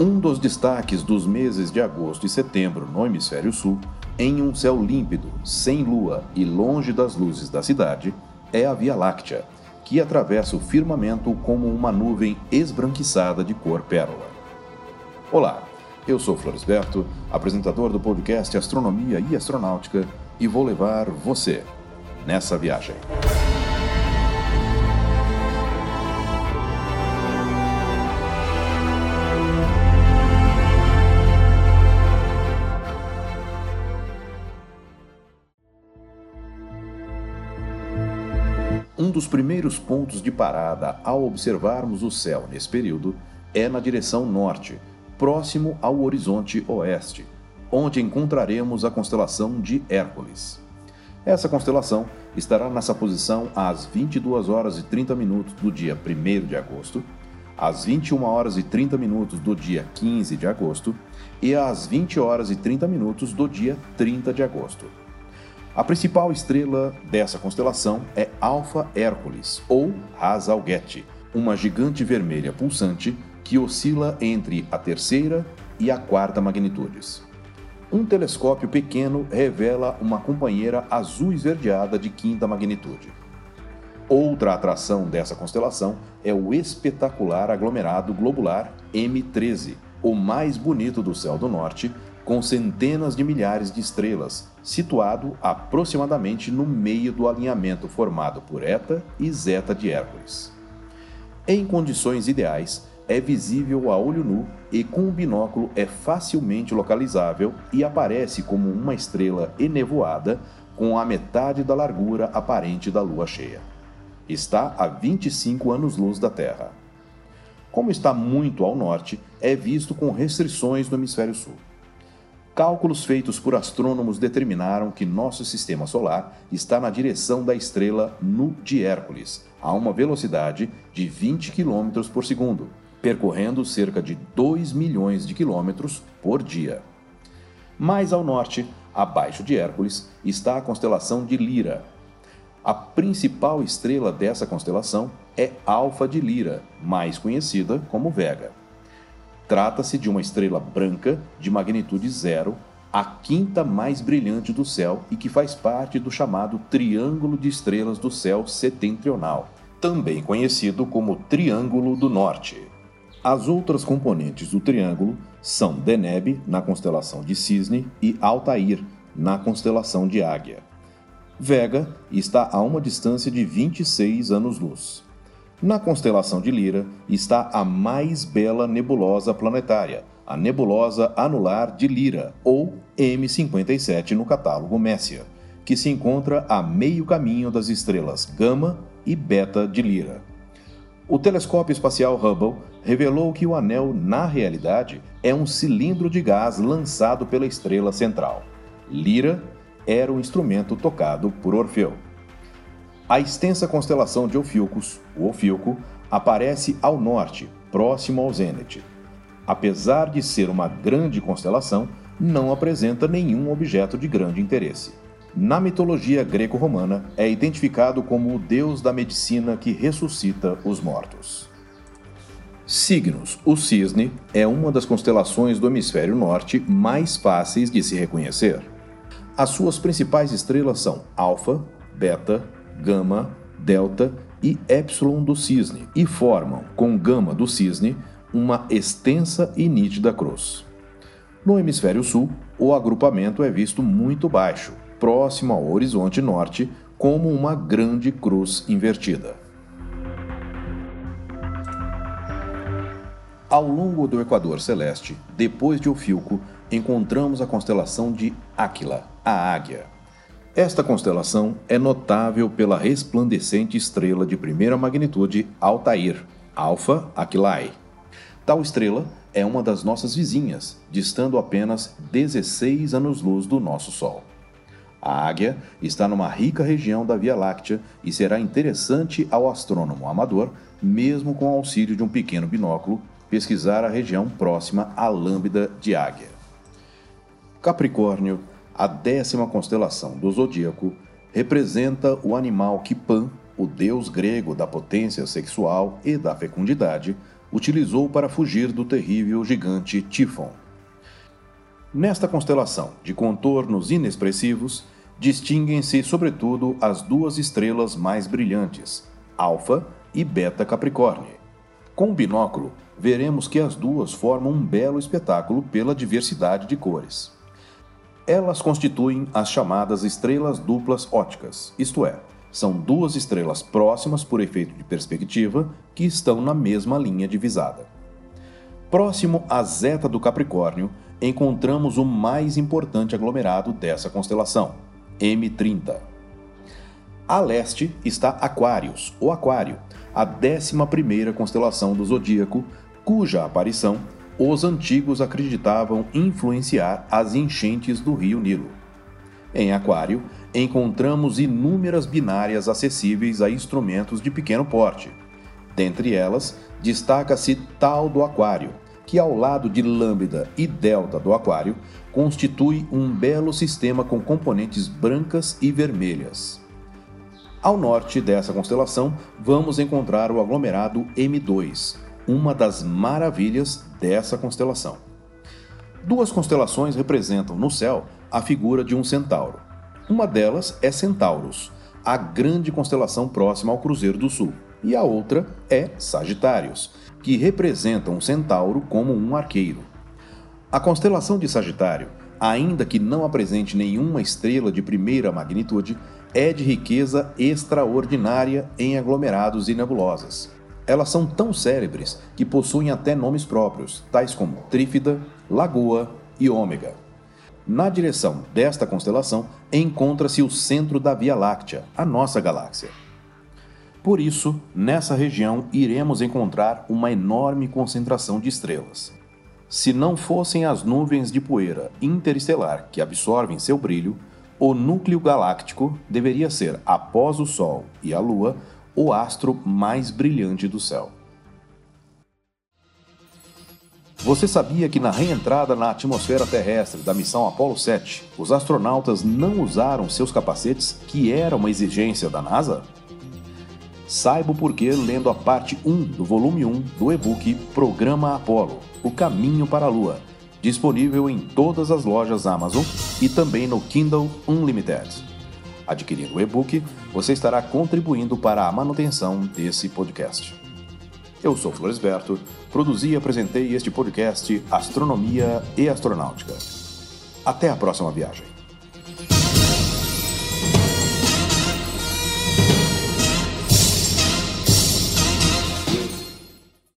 Um dos destaques dos meses de agosto e setembro no hemisfério sul, em um céu límpido, sem lua e longe das luzes da cidade, é a Via Láctea, que atravessa o firmamento como uma nuvem esbranquiçada de cor pérola. Olá, eu sou Floresberto, apresentador do podcast Astronomia e Astronáutica, e vou levar você nessa viagem. Dos primeiros pontos de parada ao observarmos o céu nesse período é na direção norte, próximo ao horizonte oeste, onde encontraremos a constelação de Hércules. Essa constelação estará nessa posição às 22 horas e 30 minutos do dia 1 de agosto, às 21 horas e 30 minutos do dia 15 de agosto e às 20 horas e 30 minutos do dia 30 de agosto. A principal estrela dessa constelação é Alpha Hércules, ou Ras Algete, uma gigante vermelha pulsante que oscila entre a terceira e a quarta magnitudes. Um telescópio pequeno revela uma companheira azul esverdeada de quinta magnitude. Outra atração dessa constelação é o espetacular aglomerado globular M13, o mais bonito do céu do norte, com centenas de milhares de estrelas, situado aproximadamente no meio do alinhamento formado por Eta e Zeta de Hércules. Em condições ideais, é visível a olho nu e com o binóculo é facilmente localizável e aparece como uma estrela enevoada com a metade da largura aparente da lua cheia. Está a 25 anos-luz da Terra. Como está muito ao norte, é visto com restrições no hemisfério sul. Cálculos feitos por astrônomos determinaram que nosso sistema solar está na direção da estrela Nu de Hércules, a uma velocidade de 20 km por segundo, percorrendo cerca de 2 milhões de quilômetros por dia. Mais ao norte, abaixo de Hércules, está a constelação de Lira. A principal estrela dessa constelação é Alfa de Lira, mais conhecida como Vega. Trata-se de uma estrela branca de magnitude zero, a quinta mais brilhante do céu e que faz parte do chamado Triângulo de Estrelas do Céu Setentrional, também conhecido como Triângulo do Norte. As outras componentes do triângulo são Deneb, na constelação de Cisne, e Altair, na constelação de Águia. Vega está a uma distância de 26 anos-luz. Na constelação de Lira está a mais bela nebulosa planetária, a nebulosa anular de Lira, ou M57 no catálogo Messier, que se encontra a meio caminho das estrelas Gama e Beta de Lira. O telescópio espacial Hubble revelou que o anel, na realidade, é um cilindro de gás lançado pela estrela central. Lira era o instrumento tocado por Orfeu. A extensa constelação de Ophiuchus, o Ophioco, aparece ao norte, próximo ao Zênite. Apesar de ser uma grande constelação, não apresenta nenhum objeto de grande interesse. Na mitologia greco-romana, é identificado como o deus da medicina que ressuscita os mortos. Signos: O cisne é uma das constelações do hemisfério norte mais fáceis de se reconhecer. As suas principais estrelas são Alfa, Beta, gama, delta e epsilon do cisne e formam, com gama do cisne, uma extensa e nítida cruz. No hemisfério sul, o agrupamento é visto muito baixo, próximo ao horizonte norte, como uma grande cruz invertida. Ao longo do equador celeste, depois de Ofilco, encontramos a constelação de Áquila, a águia. Esta constelação é notável pela resplandecente estrela de primeira magnitude Altair, Alpha Aquilae. Tal estrela é uma das nossas vizinhas, distando apenas 16 anos-luz do nosso Sol. A Águia está numa rica região da Via Láctea e será interessante ao astrônomo amador, mesmo com o auxílio de um pequeno binóculo, pesquisar a região próxima à Lambda de Águia. Capricórnio a décima constelação do zodíaco representa o animal que Pan, o deus grego da potência sexual e da fecundidade, utilizou para fugir do terrível gigante Tifon. Nesta constelação de contornos inexpressivos, distinguem-se sobretudo as duas estrelas mais brilhantes, Alfa e Beta Capricórnio. Com o binóculo, veremos que as duas formam um belo espetáculo pela diversidade de cores. Elas constituem as chamadas estrelas duplas óticas, isto é, são duas estrelas próximas por efeito de perspectiva que estão na mesma linha divisada. Próximo à Zeta do Capricórnio, encontramos o mais importante aglomerado dessa constelação, M30. A leste está Aquários, ou Aquário, a 11 constelação do zodíaco, cuja aparição os antigos acreditavam influenciar as enchentes do rio Nilo. Em Aquário, encontramos inúmeras binárias acessíveis a instrumentos de pequeno porte. Dentre elas, destaca-se Tal do Aquário, que ao lado de Lambda e Delta do Aquário, constitui um belo sistema com componentes brancas e vermelhas. Ao norte dessa constelação, vamos encontrar o aglomerado M2, uma das maravilhas dessa constelação. Duas constelações representam no céu a figura de um centauro. Uma delas é Centaurus, a grande constelação próxima ao Cruzeiro do Sul, e a outra é Sagitários, que representam um centauro como um arqueiro. A constelação de Sagitário, ainda que não apresente nenhuma estrela de primeira magnitude, é de riqueza extraordinária em aglomerados e nebulosas. Elas são tão célebres que possuem até nomes próprios, tais como Trífida, Lagoa e Ômega. Na direção desta constelação encontra-se o centro da Via Láctea, a nossa galáxia. Por isso, nessa região iremos encontrar uma enorme concentração de estrelas. Se não fossem as nuvens de poeira interestelar que absorvem seu brilho, o núcleo galáctico deveria ser, após o Sol e a Lua, o astro mais brilhante do céu. Você sabia que na reentrada na atmosfera terrestre da missão Apollo 7, os astronautas não usaram seus capacetes, que era uma exigência da NASA? Saiba o porquê lendo a parte 1 do volume 1 do e-book Programa Apollo O Caminho para a Lua, disponível em todas as lojas Amazon e também no Kindle Unlimited. Adquirindo o e-book, você estará contribuindo para a manutenção desse podcast. Eu sou Floresberto, produzi e apresentei este podcast Astronomia e Astronáutica. Até a próxima viagem.